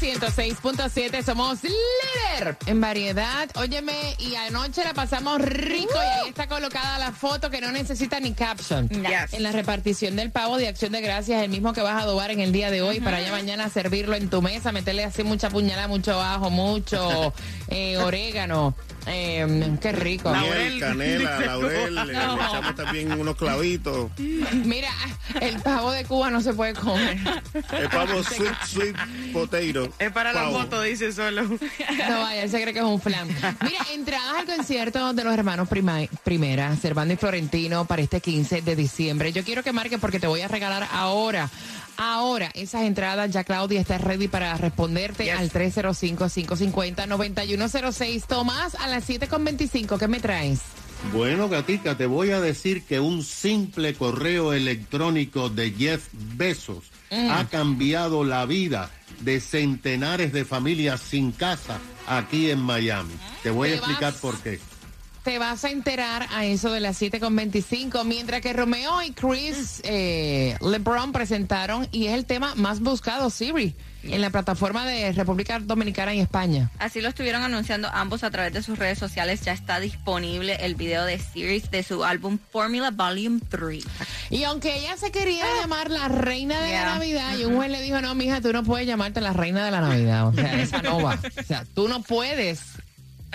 El nuevo Sol 106.7, somos líder en variedad. Óyeme, y anoche la pasamos rico y ahí está colocada la foto que no necesita ni caption. En la repartición del pavo de acción de gracias, el mismo que vas a adobar en el día de hoy para ya mañana servirlo en tu mesa, meterle así mucha puñalada, mucho ajo, mucho eh, orégano. Eh, qué rico. Miel, canela, laurel, le echamos también unos clavitos. Mira, el pavo de Cuba no se puede comer. El pavo sweet, sweet potato. Es para la Pavo. foto, dice solo. No vaya, él se cree que es un flan. Mira, entradas al concierto de los hermanos Prima- Primera, Servando y Florentino, para este 15 de diciembre. Yo quiero que marques porque te voy a regalar ahora. Ahora, esas entradas, ya Claudia está ready para responderte Yes. al 305-550-9106. Tomás, a las 7.25, ¿qué me traes? Bueno, Gatica, te voy a decir que un simple correo electrónico de Jeff Bezos ha cambiado la vida de centenares de familias sin casa aquí en Miami. Te voy a explicar vas. por qué. Te vas a enterar a eso de las 7.25, mientras que Romeo y Chris eh, LeBron presentaron y es el tema más buscado, Siri, en la plataforma de República Dominicana y España. Así lo estuvieron anunciando ambos a través de sus redes sociales. Ya está disponible el video de Series de su álbum Formula Volume 3. Y aunque ella se quería llamar la reina de la. Navidad, y un juez le dijo, no, mija, tú no puedes llamarte la reina de la Navidad. O sea, esa no va. O sea, tú no puedes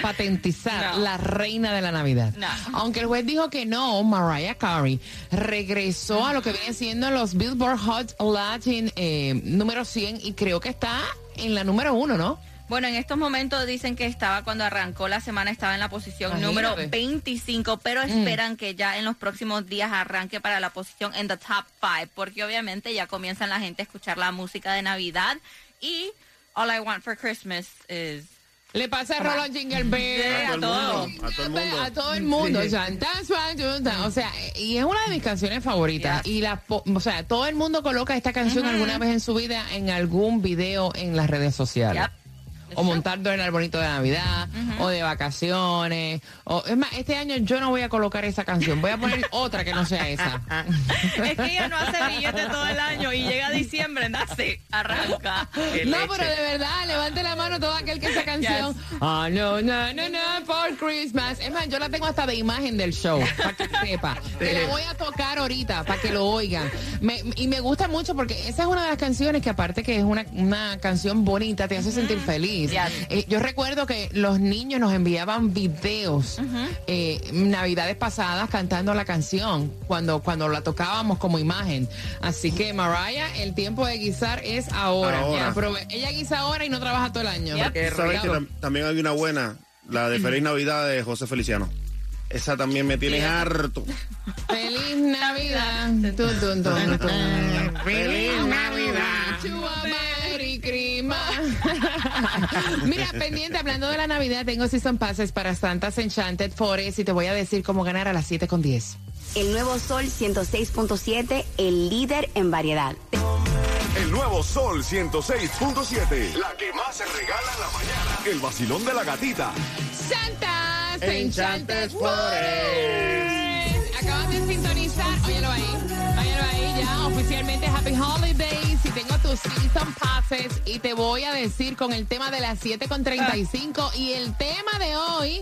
patentizar No. la reina de la Navidad. No. Aunque el juez dijo que no, Mariah Carey regresó a lo que viene siendo los Billboard Hot Latin eh, número 100 y creo que está en la número uno, ¿no? Bueno, en estos momentos dicen que estaba cuando arrancó la semana, estaba en la posición Imagínate. número 25, pero esperan que ya en los próximos días arranque para la posición en the top 5, porque obviamente ya comienzan la gente a escuchar la música de Navidad y All I Want for Christmas is... Le pasa a Jingle Bell. a todo. A todo el mundo. A todo el mundo. O sea, that's why you do- o sea, y es una de mis canciones favoritas. Y la, o sea, todo el mundo coloca esta canción alguna vez en su vida en algún video en las redes sociales. O montando en el arbolito de Navidad, o de vacaciones. O, es más, este año yo no voy a colocar esa canción. Voy a poner otra que no sea esa. Es que ella no hace billete todo el año y llega diciembre, nace, arranca. No, pero de verdad, levante la mano todo aquel que esa canción. Ah, no, no, no, no, for Christmas. Es más, yo la tengo hasta de imagen del show, para que sepa. Que la voy a tocar ahorita, para que lo oigan. Me- y me gusta mucho porque esa es una de las canciones que aparte que es una, una canción bonita, te hace sentir feliz. Eh, yo recuerdo que los niños nos enviaban videos eh, navidades pasadas cantando la canción cuando, cuando la tocábamos como imagen. Así que Mariah, el tiempo de guisar es ahora. Ahora. Ya, aprove- ella guisa ahora y no trabaja todo el año. ¿Sabes que tam- también hay una buena? La de Feliz Navidad de José Feliciano. Esa también me tiene harto. Feliz Navidad. Feliz Navidad. To a Merry Christmas. Mira, pendiente, hablando de la Navidad, tengo season passes para Santa's Enchanted Forest y te voy a decir cómo ganar a las 7 con 10. El nuevo Sol 106.7, el líder en variedad. El nuevo Sol 106.7. La que más se regala en la mañana. El vacilón de la gatita. Santa's Enchanted Enchanted Forest. Acabas de sintonizar. Óyelo ahí. Óyelo ahí ya. Oficialmente Happy Holidays. Y tengo tus season passes. Y te voy a decir con el tema de las 7.35. Y el tema de hoy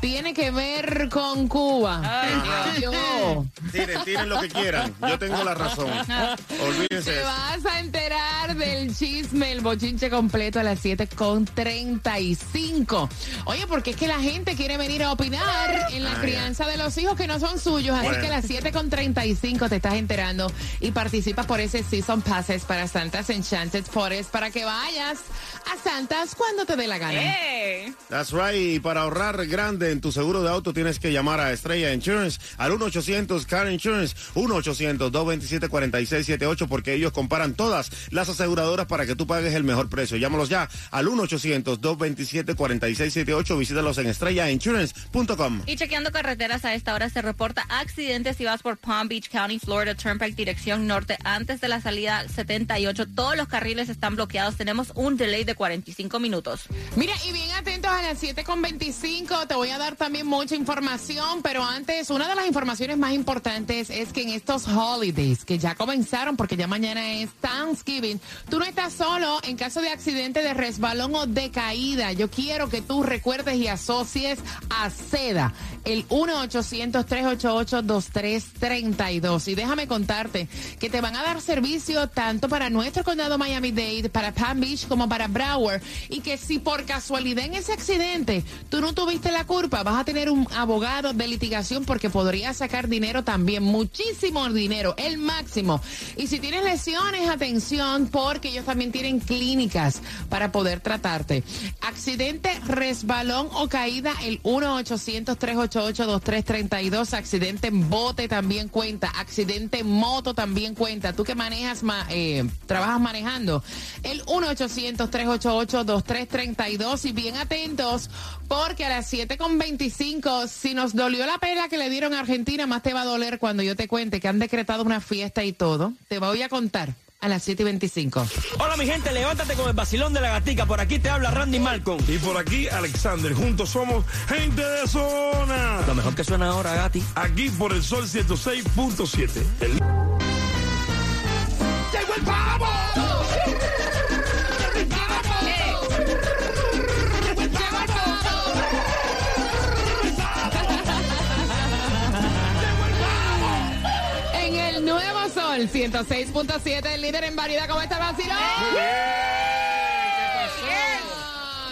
tiene que ver con Cuba. Ay, Yo. Tiren, tiren lo que quieran. Yo tengo la razón. Olvídense. Te eso. vas a enterar del chisme, el bochinche completo a las 7.35. Oye, porque es que la gente quiere venir a opinar en la crianza de los hijos que no son suyos. Así que a las 7.35 te estás enterando y participas por ese Season Passes para Santa's Enchanted Forest para que vayas a Santas cuando te dé la gana. Hey. That's right. Y para ahorrar grande en tu seguro de auto tienes que llamar a Estrella Insurance al 1-800 Car Insurance, 1-800-227-4678 porque ellos comparan todas las aseguradoras para que tú pagues el mejor precio. Llámalos ya al 1-800-227-4678. Visítalos en estrellainsurance.com. Y chequeando carreteras a esta hora se reporta accidentes si vas por Palm Beach County, Florida, Turnpike, dirección norte, antes de la salida 78. Todos los carriles están bloqueados. Tenemos un delay de 45 minutos. Mira, y bien atentos a las 7.25, te voy a dar también mucha información, pero antes, una de las informaciones más importantes es que en estos holidays, que ya comenzaron, porque ya mañana es Thanksgiving, tú no estás solo en caso de accidente de resbalón o de caída. Yo quiero que tú recuerdes y asocies a SEDA, el 1-800-388-2332. Y déjame que te van a dar servicio tanto para nuestro condado Miami-Dade, para Palm Beach como para Broward. Y que si por casualidad en ese accidente tú no tuviste la culpa, vas a tener un abogado de litigación porque podría sacar dinero también, muchísimo dinero, el máximo. Y si tienes lesiones, atención, porque ellos también tienen clínicas para poder tratarte. Accidente, resbalón o caída, el 1-800-388-2332. Accidente en bote también cuenta. Accidente en moto también cuenta. Tú que manejas, ma- eh, trabajas manejando, el 1-800-388-2332. Y bien atentos, porque a las 7.25, si nos dolió la pela que le dieron a Argentina, más te va a doler cuando yo te cuente que han decretado una fiesta y todo. Te voy a contar a las 7.25. Hola mi gente, levántate con el vacilón de la gatica. Por aquí te habla Randy Malcolm. Y por aquí, Alexander. Juntos somos gente de zona. Lo mejor que suena ahora, Gati. Aquí por el Sol 106.7. El... ¡Llegó el pavo! Sol 106.7, el líder en variedad, ¿cómo está vacilón?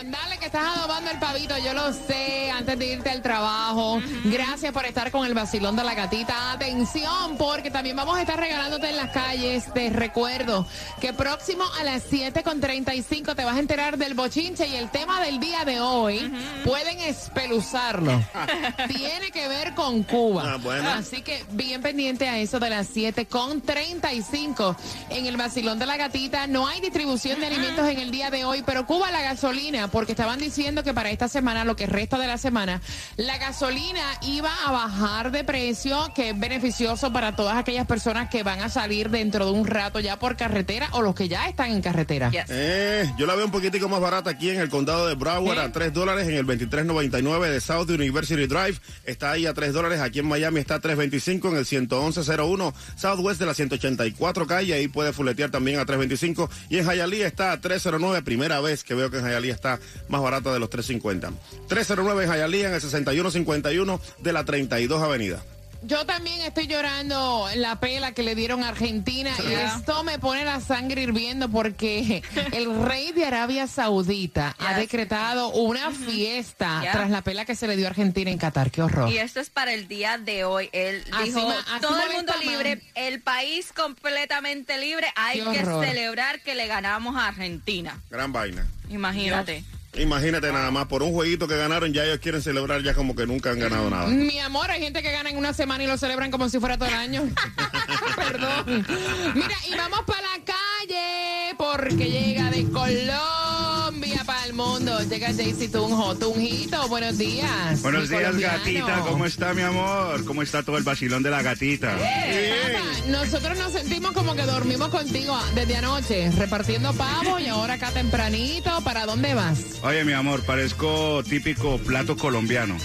Dale que estás adobando el pavito, yo lo sé, antes de irte al trabajo. Gracias por estar con el vacilón de la gatita. Atención, porque también vamos a estar regalándote en las calles. Te recuerdo que próximo a las 7.35 te vas a enterar del bochinche y el tema del día de hoy. Pueden espeluzarlo. Tiene que ver con Cuba. Ah, bueno. Así que bien pendiente a eso de las 7.35 en el vacilón de la gatita. No hay distribución de alimentos en el día de hoy, pero Cuba la gasolina, porque estaban diciendo que para esta semana, lo que resta de la semana, la gasolina iba a bajar de precio, que es beneficioso para todas aquellas personas que van a salir dentro de un rato ya por carretera o los que ya están en carretera. Yes. Eh, yo la veo un poquitico más barata aquí en el condado de Broward ¿Eh? a 3 dólares en el 2399 de South University Drive. Está ahí a 3 dólares. Aquí en Miami está a 325 en el 11101 Southwest de la 184 calle. Ahí puede fuletear también a 325. Y en Hialeah está a 309. Primera vez que veo que en Hialeah está más barata de los 350. 309 en Hialeah en el 6151 de la 32 Avenida. Yo también estoy llorando la pela que le dieron a Argentina y esto me pone la sangre hirviendo porque el rey de Arabia Saudita ha decretado una fiesta Yeah. tras la pela que se le dio a Argentina en Qatar. Qué horror. Y esto es para el día de hoy. Él Así dijo, ma- así todo el mundo libre, el país completamente libre. Hay que celebrar que le ganamos a Argentina. Gran vaina. Imagínate. Imagínate nada más, por un jueguito que ganaron, ya ellos quieren celebrar ya como que nunca han ganado nada. Mi amor, hay gente que gana en una semana y lo celebran como si fuera todo el año. Perdón. Mira, y vamos para la calle porque llega de Para el mundo. Llega Jaycee Tunjo. Tunjito, buenos días. Buenos mi días, colombiano. gatita. ¿Cómo está, mi amor? ¿Cómo está todo el vacilón de la gatita? Papá, nosotros nos sentimos como que dormimos contigo desde anoche, repartiendo pavo y ahora acá tempranito. ¿Para dónde vas? Oye, mi amor, parezco típico plato colombiano.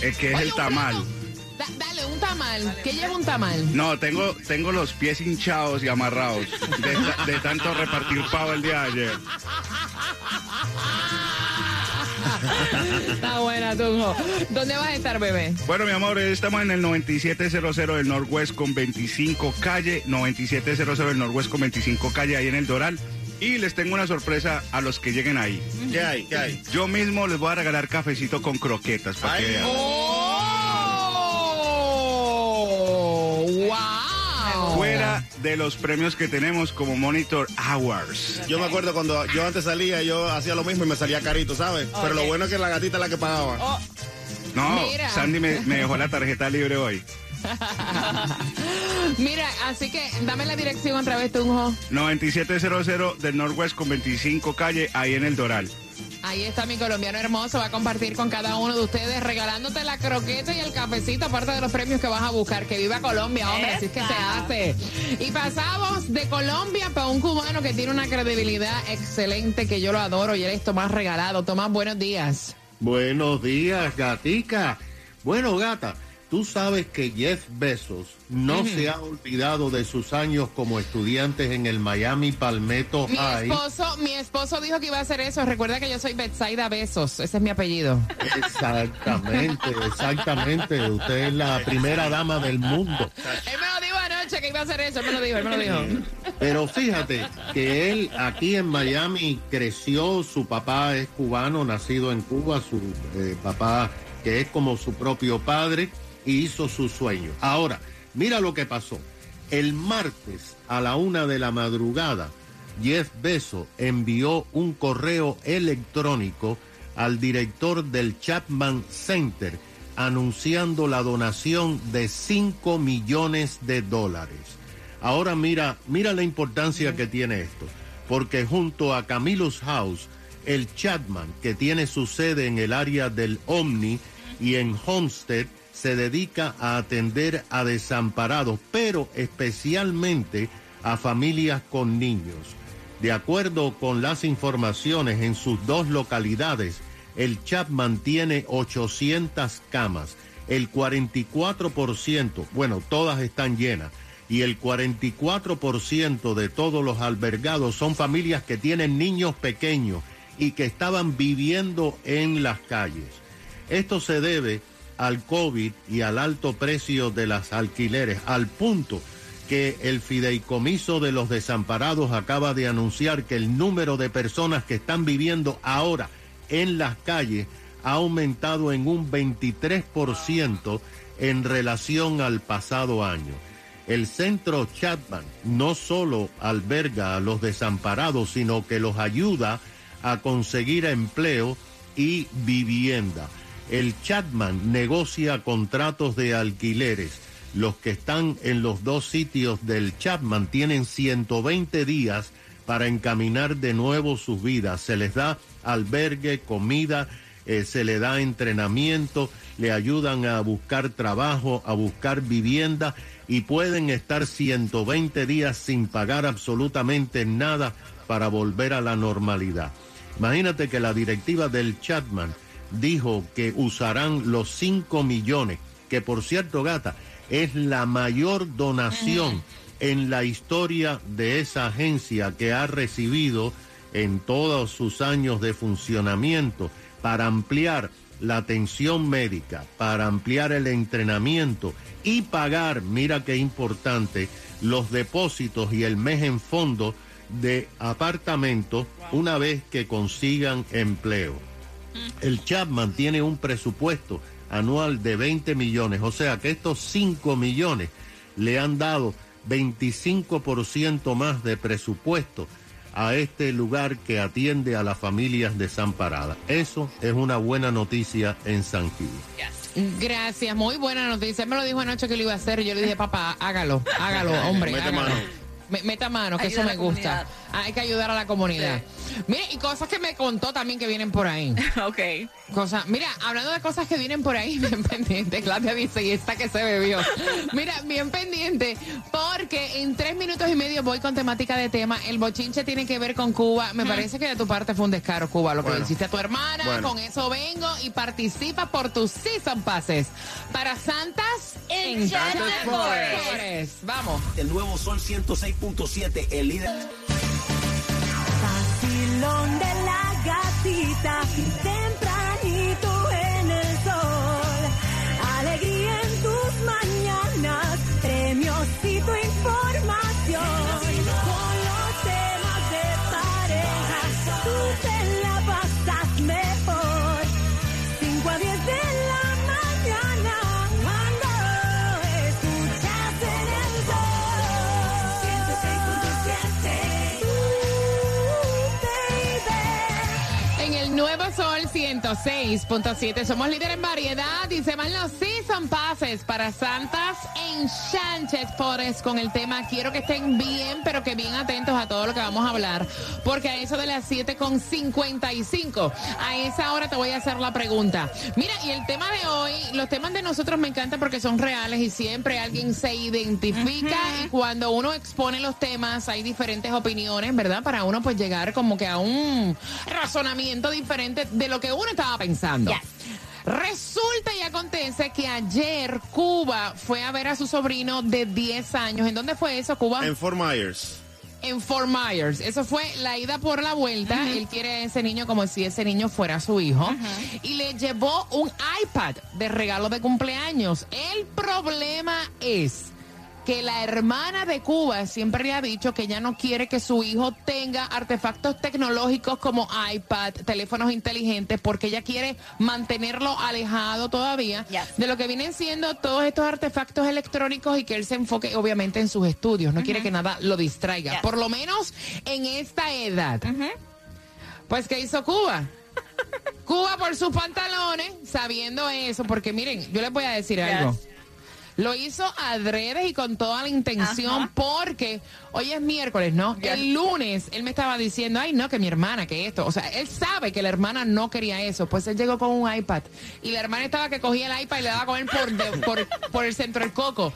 Es que es Oye, el tamal. Da- dale, un tamal. ¿Qué lleva un tamal? No, tengo, tengo los pies hinchados y amarrados de, de tanto repartir pavo el día de ayer. Está buena, Tunjo. ¿Dónde vas a estar, bebé? Bueno, mi amor, estamos en el 9700 del Northwest con 25 calle, 9700 del Northwest con 25 calle, ahí en el Doral. Y les tengo una sorpresa a los que lleguen ahí. ¿Qué hay? ¿Qué hay? Yo mismo les voy a regalar cafecito con croquetas para que vean. ¡Oh! De los premios que tenemos como Monitor Hours. Yo me acuerdo cuando yo antes salía, yo hacía lo mismo y me salía carito, ¿sabes? Pero lo bueno es que la gatita es la que pagaba. No, Mira. Sandy me, me dejó la tarjeta libre hoy. Mira, así que dame la dirección otra vez, Tunjo. 9700 del Northwest con 25 calle, ahí en el Doral. Ahí está mi colombiano hermoso, va a compartir con cada uno de ustedes, regalándote la croqueta y el cafecito, aparte de los premios que vas a buscar. Que viva Colombia, hombre, así es que se hace. Y pasamos de Colombia para un cubano que tiene una credibilidad excelente, que yo lo adoro, y él es Tomás Regalado. Tomás, buenos días. Buenos días, gatica. Bueno, gata, tú sabes que Jeff Bezos no se ha olvidado de sus años como estudiantes en el Miami Palmetto Mi High. esposo, mi esposo dijo que iba a hacer eso. Recuerda que yo soy Betsaida Besos, ese es mi apellido. Exactamente, exactamente. Usted es la primera dama del mundo. Él me lo dijo anoche que iba a hacer eso, él me lo dijo, él me lo dijo. Pero fíjate que él aquí en Miami creció, su papá es cubano, nacido en Cuba, su eh, papá que es como su propio padre, y hizo su sueño. Ahora, mira lo que pasó. El martes a la una de la madrugada, Jeff Bezos envió un correo electrónico al director del Chapman Center anunciando la donación de 5 millones de dólares. Ahora mira, mira la importancia que tiene esto, porque junto a Camillus House, el Chapman, que tiene su sede en el área del Omni y en Homestead, se dedica a atender a desamparados, pero especialmente a familias con niños. De acuerdo con las informaciones en sus dos localidades, el Chapman tiene 800 camas. El 44%, bueno, todas están llenas, y el 44% de todos los albergados son familias que tienen niños pequeños y que estaban viviendo en las calles. Esto se debe al COVID y al alto precio de las alquileres, al punto que el fideicomiso de los desamparados acaba de anunciar que el número de personas que están viviendo ahora en las calles ha aumentado en un 23% en relación al pasado año. El centro Chapman no solo alberga a los desamparados, sino que los ayuda a conseguir empleo y vivienda. El Chapman negocia contratos de alquileres. Los que están en los dos sitios del Chapman tienen 120 días para encaminar de nuevo sus vidas. Se les da albergue, comida, eh, se le da entrenamiento, le ayudan a buscar trabajo, a buscar vivienda y pueden estar 120 días sin pagar absolutamente nada para volver a la normalidad. Imagínate que la directiva del Chatman dijo que usarán los 5 millones, que por cierto, gata, es la mayor donación en la historia de esa agencia que ha recibido en todos sus años de funcionamiento para ampliar la atención médica, para ampliar el entrenamiento y pagar, mira qué importante, los depósitos y el mes en fondo de apartamentos una vez que consigan empleo. El Chapman tiene un presupuesto anual de 20 millones, o sea que estos 5 millones le han dado 25% más de presupuesto a este lugar que atiende a las familias desamparadas. Eso es una buena noticia en San Gil. Gracias, muy buena noticia. Él me lo dijo anoche que lo iba a hacer y yo le dije, papá, hágalo, hágalo, hombre. Mete hágalo. Meta mano, que Ayuda eso me gusta. Ah, Hay que ayudar a la comunidad. Mire, y cosas que me contó también que vienen por ahí. ok. Cosas, mira, hablando de cosas que vienen por ahí, bien pendiente, Claudia dice, y esta que se bebió. Mira, bien pendiente, porque en tres minutos y medio voy con temática de tema. El bochinche tiene que ver con Cuba. Me parece que de tu parte fue un descaro, Cuba, lo que Bueno. le hiciste a tu hermana. Bueno. Con eso vengo y participa por tus season passes para Santas Forest. Forest. Vamos. El nuevo Sol 106.7, el líder. Vacilón de la gatita, tempranito 106.7. Somos líderes en variedad y se van los season passes para Santas Enchanted Forest con el tema Quiero que estén bien, pero que bien atentos a todo lo que vamos a hablar. Porque a eso de las 7.55, a esa hora te voy a hacer la pregunta. Mira, y el tema de hoy, los temas de nosotros me encantan porque son reales y siempre alguien se identifica y cuando uno expone los temas hay diferentes opiniones, ¿verdad? Para uno pues llegar como que a un razonamiento diferente de lo que uno estaba pensando. Resulta y acontece que ayer Cuba fue a ver a su sobrino de 10 años. ¿En dónde fue eso, Cuba? En Fort Myers. En Fort Myers. Eso fue la ida por la vuelta. Él quiere a ese niño como si ese niño fuera su hijo. Y le llevó un iPad de regalo de cumpleaños. El problema es que la hermana de Cuba siempre le ha dicho que ella no quiere que su hijo tenga artefactos tecnológicos como iPad, teléfonos inteligentes, porque ella quiere mantenerlo alejado todavía de lo que vienen siendo todos estos artefactos electrónicos y que él se enfoque obviamente en sus estudios. No quiere que nada lo distraiga, por lo menos en esta edad. Pues, ¿qué hizo Cuba? Cuba por sus pantalones, sabiendo eso, porque miren, yo les voy a decir algo. Lo hizo adrede y con toda la intención porque hoy es miércoles, ¿no? El lunes él me estaba diciendo, ay, no, que mi hermana, que esto. O sea, él sabe que la hermana no quería eso. Pues él llegó con un iPad y la hermana estaba que cogía el iPad y le daba con él por, de- por, por el centro del coco.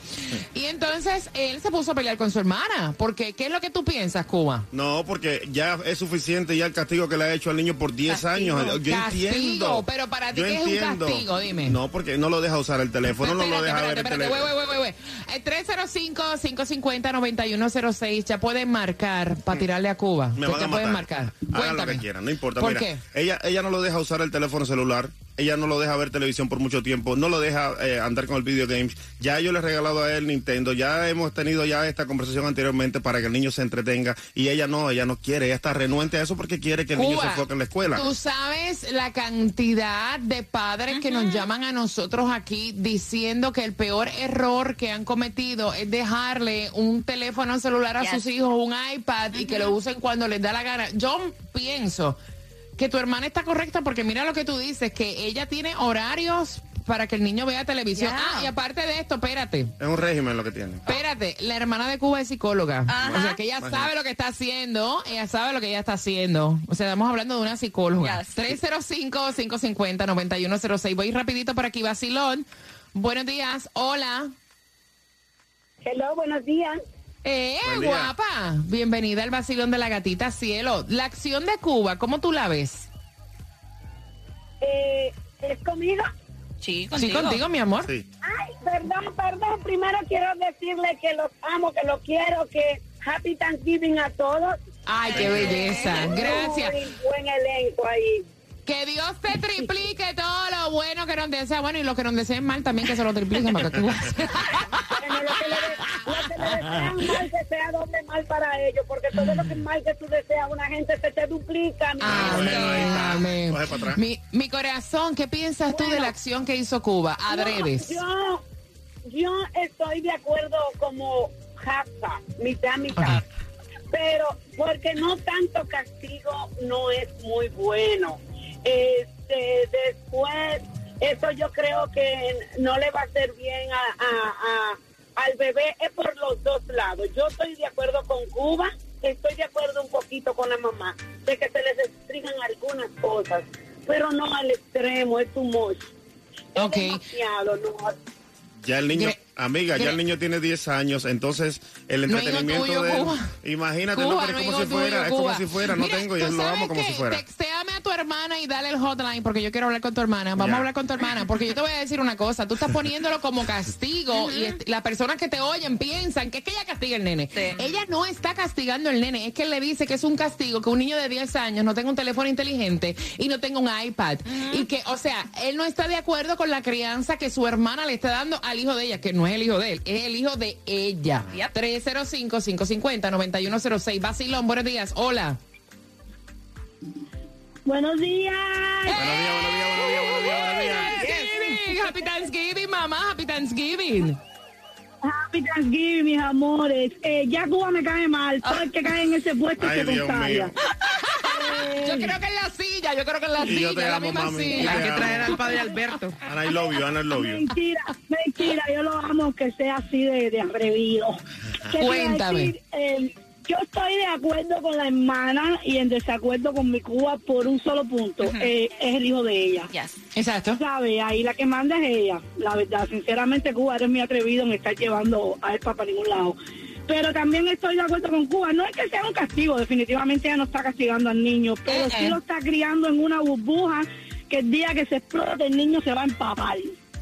Y entonces él se puso a pelear con su hermana. Porque, ¿qué es lo que tú piensas, Cuba? No, porque ya es suficiente ya el castigo que le ha hecho al niño por 10 años. Yo Castigo, entiendo. pero para ti, ¿qué es un castigo? Dime. No, porque no lo deja usar el teléfono, no lo Espérate, deja ver espérate, el teléfono. Güey, güey, güey, güey. Eh, 305-550-9106. Ya pueden marcar para tirarle a Cuba. Me Ya van a pueden matar. marcar. Hagan lo Cuéntame. que quieran, no importa. ¿Por Mira, qué? Ella, ella no lo deja usar el teléfono celular. Ella no lo deja ver televisión por mucho tiempo, no lo deja eh, andar con el video games. Ya yo le he regalado a él Nintendo, ya hemos tenido ya esta conversación anteriormente para que el niño se entretenga y ella no, ella no quiere, ella está renuente a eso porque quiere que el niño se enfoque en la escuela. Tú sabes la cantidad de padres que nos llaman a nosotros aquí diciendo que el peor error que han cometido es dejarle un teléfono celular a Yes. sus hijos, un iPad y que lo usen cuando les da la gana. Yo pienso que tu hermana está correcta porque mira lo que tú dices, que ella tiene horarios para que el niño vea televisión. Yeah. Ah, y aparte de esto, espérate. Es un régimen lo que tiene. Espérate, la hermana de Cuba es psicóloga. Ajá. O sea, que ella sabe lo que está haciendo, ella sabe lo que ella está haciendo. O sea, estamos hablando de una psicóloga. Yes. 305-550-9106. Voy rapidito por aquí, Basilón. Buenos días, hola. Hello, buenos días. Eh, Buen día. guapa. Bienvenida al Basilón de la Gatita Cielo. La acción de Cuba, ¿cómo tú la ves? Eh, ¿Es conmigo? Sí, Sí, contigo, mi amor. Sí. Ay, perdón, perdón. Primero quiero decirle que los amo, que los quiero, que Happy Thanksgiving a todos. Ay, qué belleza. Gracias. Muy buen elenco ahí. Que Dios te triplique todo lo bueno que nos desea. Bueno, y los que nos deseen mal también que se lo tripliquen. Porque tú vas a- Bueno, lo que le, de- lo que le desean mal, que sea doble mal para ellos, porque todo lo que mal que tú deseas, una gente se te duplica. mi Amén, está. amén. Coge para atrás. Mi, mi corazón, ¿qué piensas tú de la acción que hizo Cuba? Adredes. No, yo, yo estoy de acuerdo como Jaffa, mitad, mitad. Pero porque no tanto castigo no es muy bueno. Este, después, eso yo creo que no le va a hacer bien a, a- a- al bebé, es por los dos lados. Yo estoy de acuerdo con Cuba, estoy de acuerdo un poquito con la mamá, de que se les restringan algunas cosas, pero no al extremo, es too much. Es Ok. demasiado, no. Ya el niño, amiga, ya el niño tiene 10 años, entonces el No entretenimiento tuyo, de él, Cuba. imagínate, Cuba, no, pero no es como si fuera, tuyo, es como Cuba. si fuera, no Mira, tengo y ¿tú lo amo como si fuera. Hermana y dale el hotline porque yo quiero hablar con tu hermana. Vamos a hablar con tu hermana porque yo te voy a decir una cosa. Tú estás poniéndolo como castigo y las personas que te oyen piensan que es que ella castiga al nene. Sí. Ella no está castigando al nene. Es que él le dice que es un castigo que un niño de 10 años no tenga un teléfono inteligente y no tenga un iPad. Y que, o sea, él no está de acuerdo con la crianza que su hermana le está dando al hijo de ella, que no es el hijo de él, es el hijo de ella. Yep. 305-550-9106. Basilón, buenos días. Hola. Buenos días. Buenos días, buenos días, buenos días, buenos días, buenos días. Thanksgiving. Happy Thanksgiving, mamá. Happy Thanksgiving. Happy Thanksgiving, mis amores. Eh, ya Cuba me cae mal. Todo el que cae en ese puesto Ay, se Dios contagia. mío. Yo creo que es la silla. yo creo que en la Y yo silla, te la amo, misma mami. silla. Hay que traer al padre Alberto. Ana, I love you, Ana, I love you. Mentira, mentira, yo lo amo que sea así de, de atrevido. ¿Qué te iba a Cuéntame. decir? Eh, yo estoy de acuerdo con la hermana y en desacuerdo con mi Cuba por un solo punto. Eh, es el hijo de ella. Exacto. ¿Sabe? Ahí la que manda es ella. La verdad, sinceramente, Cuba eres muy atrevido en estar llevando a él para ningún lado. Pero también estoy de acuerdo con Cuba. No es que sea un castigo, definitivamente ella no está castigando al niño, pero sí lo está criando en una burbuja que el día que se explote el niño se va a empapar.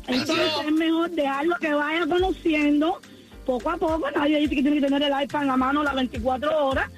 Entonces es mejor dejarlo que vaya conociendo poco a poco. Nadie dice que tiene que tener el iPad en la mano las 24 horas,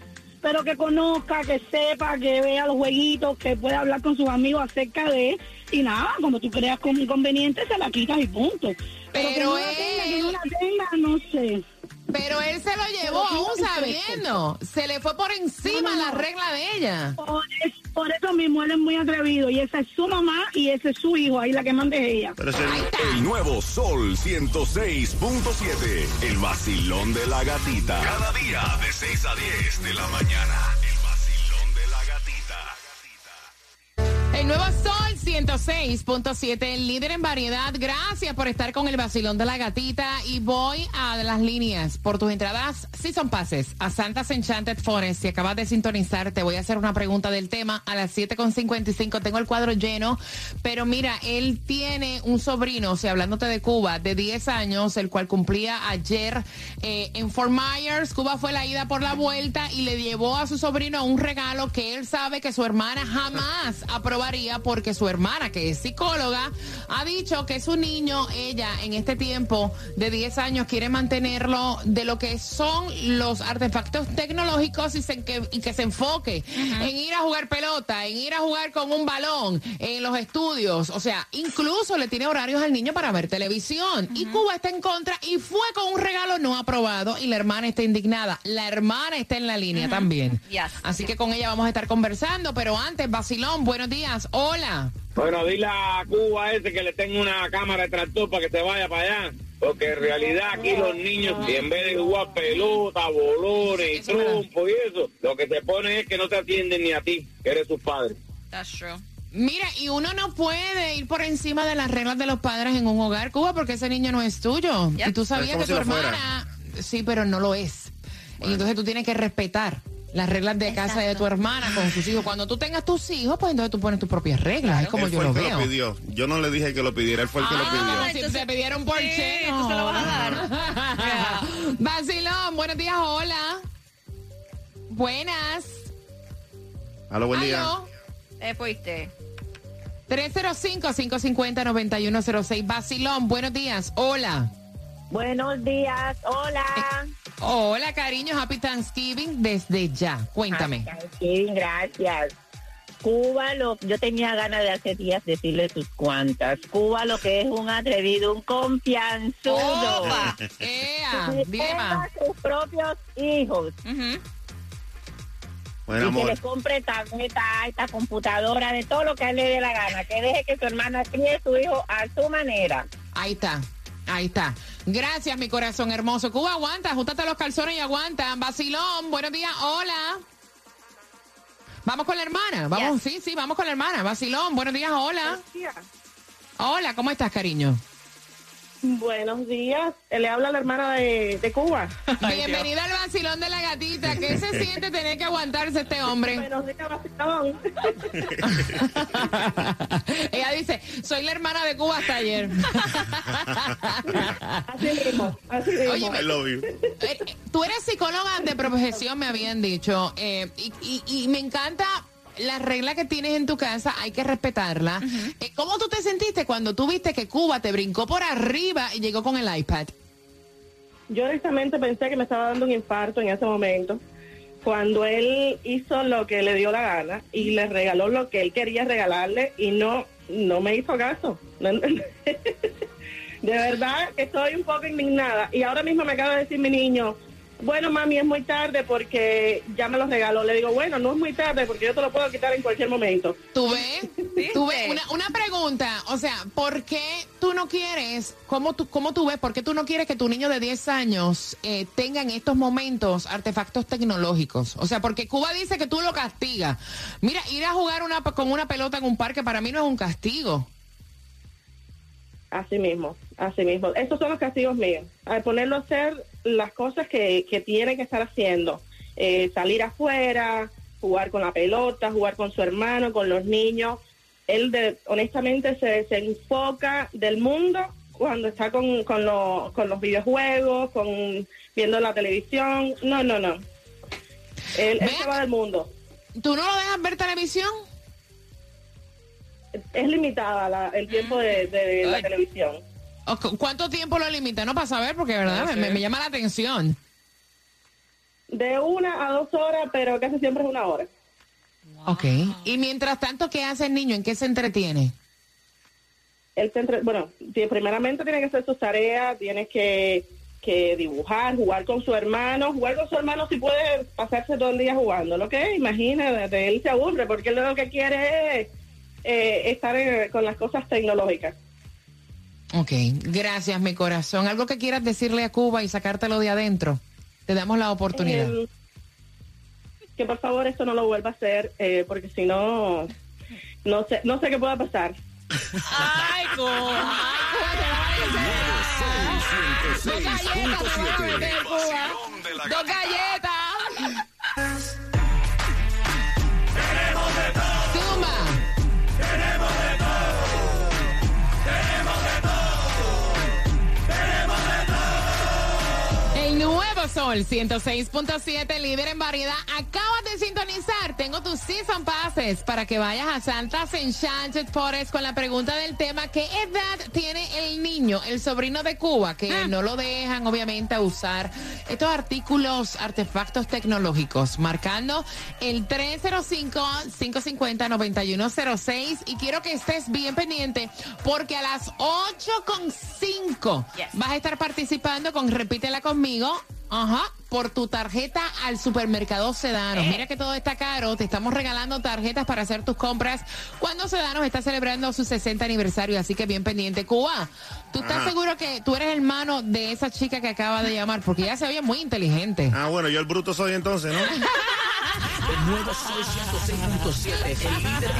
pero que conozca, que sepa, que vea los jueguitos, que pueda hablar con sus amigos acerca de... Y nada, cuando tú creas con inconveniente se la quitas y punto. Pero, que no la tenga, que no la tenga, no sé. Pero él se lo llevó aún sabiendo. Se le fue por encima No, no, la regla de ella. Por, es- por eso mismo él es muy atrevido y esa es su mamá y ese es su hijo, ahí la que manda es ella. Ese- El nuevo Sol 106.7. El vacilón de la gatita. Cada día de 6 a 10 de la mañana. El nuevo Sol 106.7, el líder en variedad. Gracias por estar con el vacilón de la gatita. Y voy a las líneas por tus entradas. Si son pases a Santa's Enchanted Forest. Si acabas de sintonizar, te voy a hacer una pregunta del tema. A las 7.55 tengo el cuadro lleno. Pero mira, él tiene un sobrino, o sea, hablándote de Cuba, de 10 años, el cual cumplía ayer eh, en Fort Myers. Cuba fue la ida por la vuelta y le llevó a su sobrino un regalo que él sabe que su hermana jamás porque su hermana, que es psicóloga, ha dicho que su niño, ella en este tiempo de 10 años quiere mantenerlo de lo que son los artefactos tecnológicos y, se- que, y que se enfoque en ir a jugar pelota, en ir a jugar con un balón, en los estudios. O sea, incluso le tiene horarios al niño para ver televisión. Y Cuba está en contra y fue con un regalo no aprobado y la hermana está indignada. La hermana está en la línea también. Yes. Así que con ella vamos a estar conversando, pero antes, Basilón, buenos días. Hola. Bueno, dile a Cuba ese que le tenga una cámara de tractor para que se vaya para allá. Porque en realidad aquí los niños, si en vez de jugar pelota, bolones y trompo y eso, lo que se pone es que no te atienden ni a ti, que eres su padre. That's true. Mira, y uno no puede ir por encima de las reglas de los padres en un hogar, Cuba, porque ese niño no es tuyo. Yep. Y tú sabías que tu si hermana, sí, pero no lo es. Y entonces tú tienes que respetar las reglas de casa de tu hermana con sus hijos. Cuando tú tengas tus hijos, pues entonces tú pones tus propias reglas. Es como él yo fue lo el que veo. lo pidió. Yo no le dije que lo pidiera, él fue el que lo Ah, pidió. si te pidieron por sí, che, tú se lo vas a dar. Vacilón, buenos días, hola. Buenas. Aló, buen día. Aló. Te fuiste. 305-550-9106. Vacilón, buenos días. Hola. Buenos días, hola. Hola, cariño. Happy Thanksgiving desde ya. Cuéntame. Sí, gracias. Cuba, lo, yo tenía ganas de hace días decirle sus cuantas. Cuba lo que es un atrevido, un confianzudo. Opa. Ea, Que más. sus propios hijos. Buen y que amor. le compre tableta, esta computadora, de todo lo que a él le dé la gana. Que deje que su hermana críe su hijo a su manera. Ahí está. Ahí está. Gracias, mi corazón hermoso. Cuba, aguanta. Ajustate los calzones y aguanta. Vacilón, buenos días. Hola. Vamos con la hermana. Vamos, sí, sí, vamos con la hermana. Vacilón, buenos días. Hola. Hola, ¿cómo estás, cariño? Buenos días. Le habla la hermana de, de Cuba. Bienvenida al vacilón de la gatita. ¿Qué se siente tener que aguantarse este hombre? Buenos días, vacilón. Ella dice, soy la hermana de Cuba hasta ayer. Así mismo, así mismo. Oye, I love you. Eh, eh, Tú eres psicóloga de profesión, me habían dicho, eh, y, y- y me encanta la regla que tienes en tu casa, hay que respetarla. Eh, ¿Cómo tú te sentiste cuando tú viste que Cuba te brincó por arriba y llegó con el iPad? Yo honestamente pensé que me estaba dando un infarto en ese momento. Cuando él hizo lo que le dio la gana y le regaló lo que él quería regalarle y no, no me hizo caso. De verdad que estoy un poco indignada. Y ahora mismo me acaba de decir mi niño, bueno, mami, es muy tarde porque ya me lo regaló. Le digo, bueno, no es muy tarde porque yo te lo puedo quitar en cualquier momento. ¿Tú ves? ¿Tú ves? Una, una pregunta, o sea, ¿por qué tú no quieres, cómo tú, cómo tú ves, por qué tú no quieres que tu niño de 10 años eh, tenga en estos momentos artefactos tecnológicos? O sea, porque Cuba dice que tú lo castigas. Mira, ir a jugar una, con una pelota en un parque para mí no es un castigo. Así mismo, así mismo. Esos son los castigos míos. Al ponerlo a hacer las cosas que, que tiene que estar haciendo. Eh, salir afuera, jugar con la pelota, jugar con su hermano, con los niños. Él de, honestamente se, se enfoca del mundo cuando está con, con, lo- con los videojuegos, con viendo la televisión. No, no, no. Él, él se va del mundo. ¿Tú no lo dejas ver televisión? Es limitada la- el tiempo de, de la televisión. ¿O cu- ¿Cuánto tiempo lo limita? No para saber, porque verdad me, me llama la atención. De una a dos horas, pero casi siempre es una hora. Ok. Y mientras tanto, ¿qué hace el niño? ¿En qué se entretiene? Él se entre- bueno, primeramente tiene que hacer sus tareas, tiene que, que dibujar, jugar con su hermano, jugar con su hermano si puede pasarse todo el día jugando, ¿lo que? Imagínate, él se aburre porque él lo que quiere es eh, estar eh, con las cosas tecnológicas. Ok. Gracias, mi corazón. ¿Algo que quieras decirle a Cuba y sacártelo de adentro? Te damos la oportunidad. Eh, que por favor esto no lo vuelva a hacer, eh, porque si no, no sé, no sé qué pueda pasar. Ay, Cuba. Dos galletas, te voy a meter, Cuba. Dos galletas. Sol 106.7, líder en variedad. Acabas de sintonizar. Tengo tus season passes para que vayas a Santa's Enchanted Forest con la pregunta del tema: ¿Qué edad tiene el niño, el sobrino de Cuba, que no lo dejan, obviamente, a usar estos artículos, artefactos tecnológicos? Marcando el 305-550-9106. Y quiero que estés bien pendiente porque a las 8.5 vas a estar participando con Repítela conmigo. Ajá, por tu tarjeta al supermercado Sedano. Mira que todo está caro. Te estamos regalando tarjetas para hacer tus compras cuando Sedano está celebrando su 60 aniversario. Así que bien pendiente. Cuba, ¿tú estás Ajá. seguro que tú eres hermano de esa chica que acaba de llamar? Porque ella se oye muy inteligente. Ah, bueno, yo el bruto soy entonces, ¿no? El nuevo Sol 106.7, el líder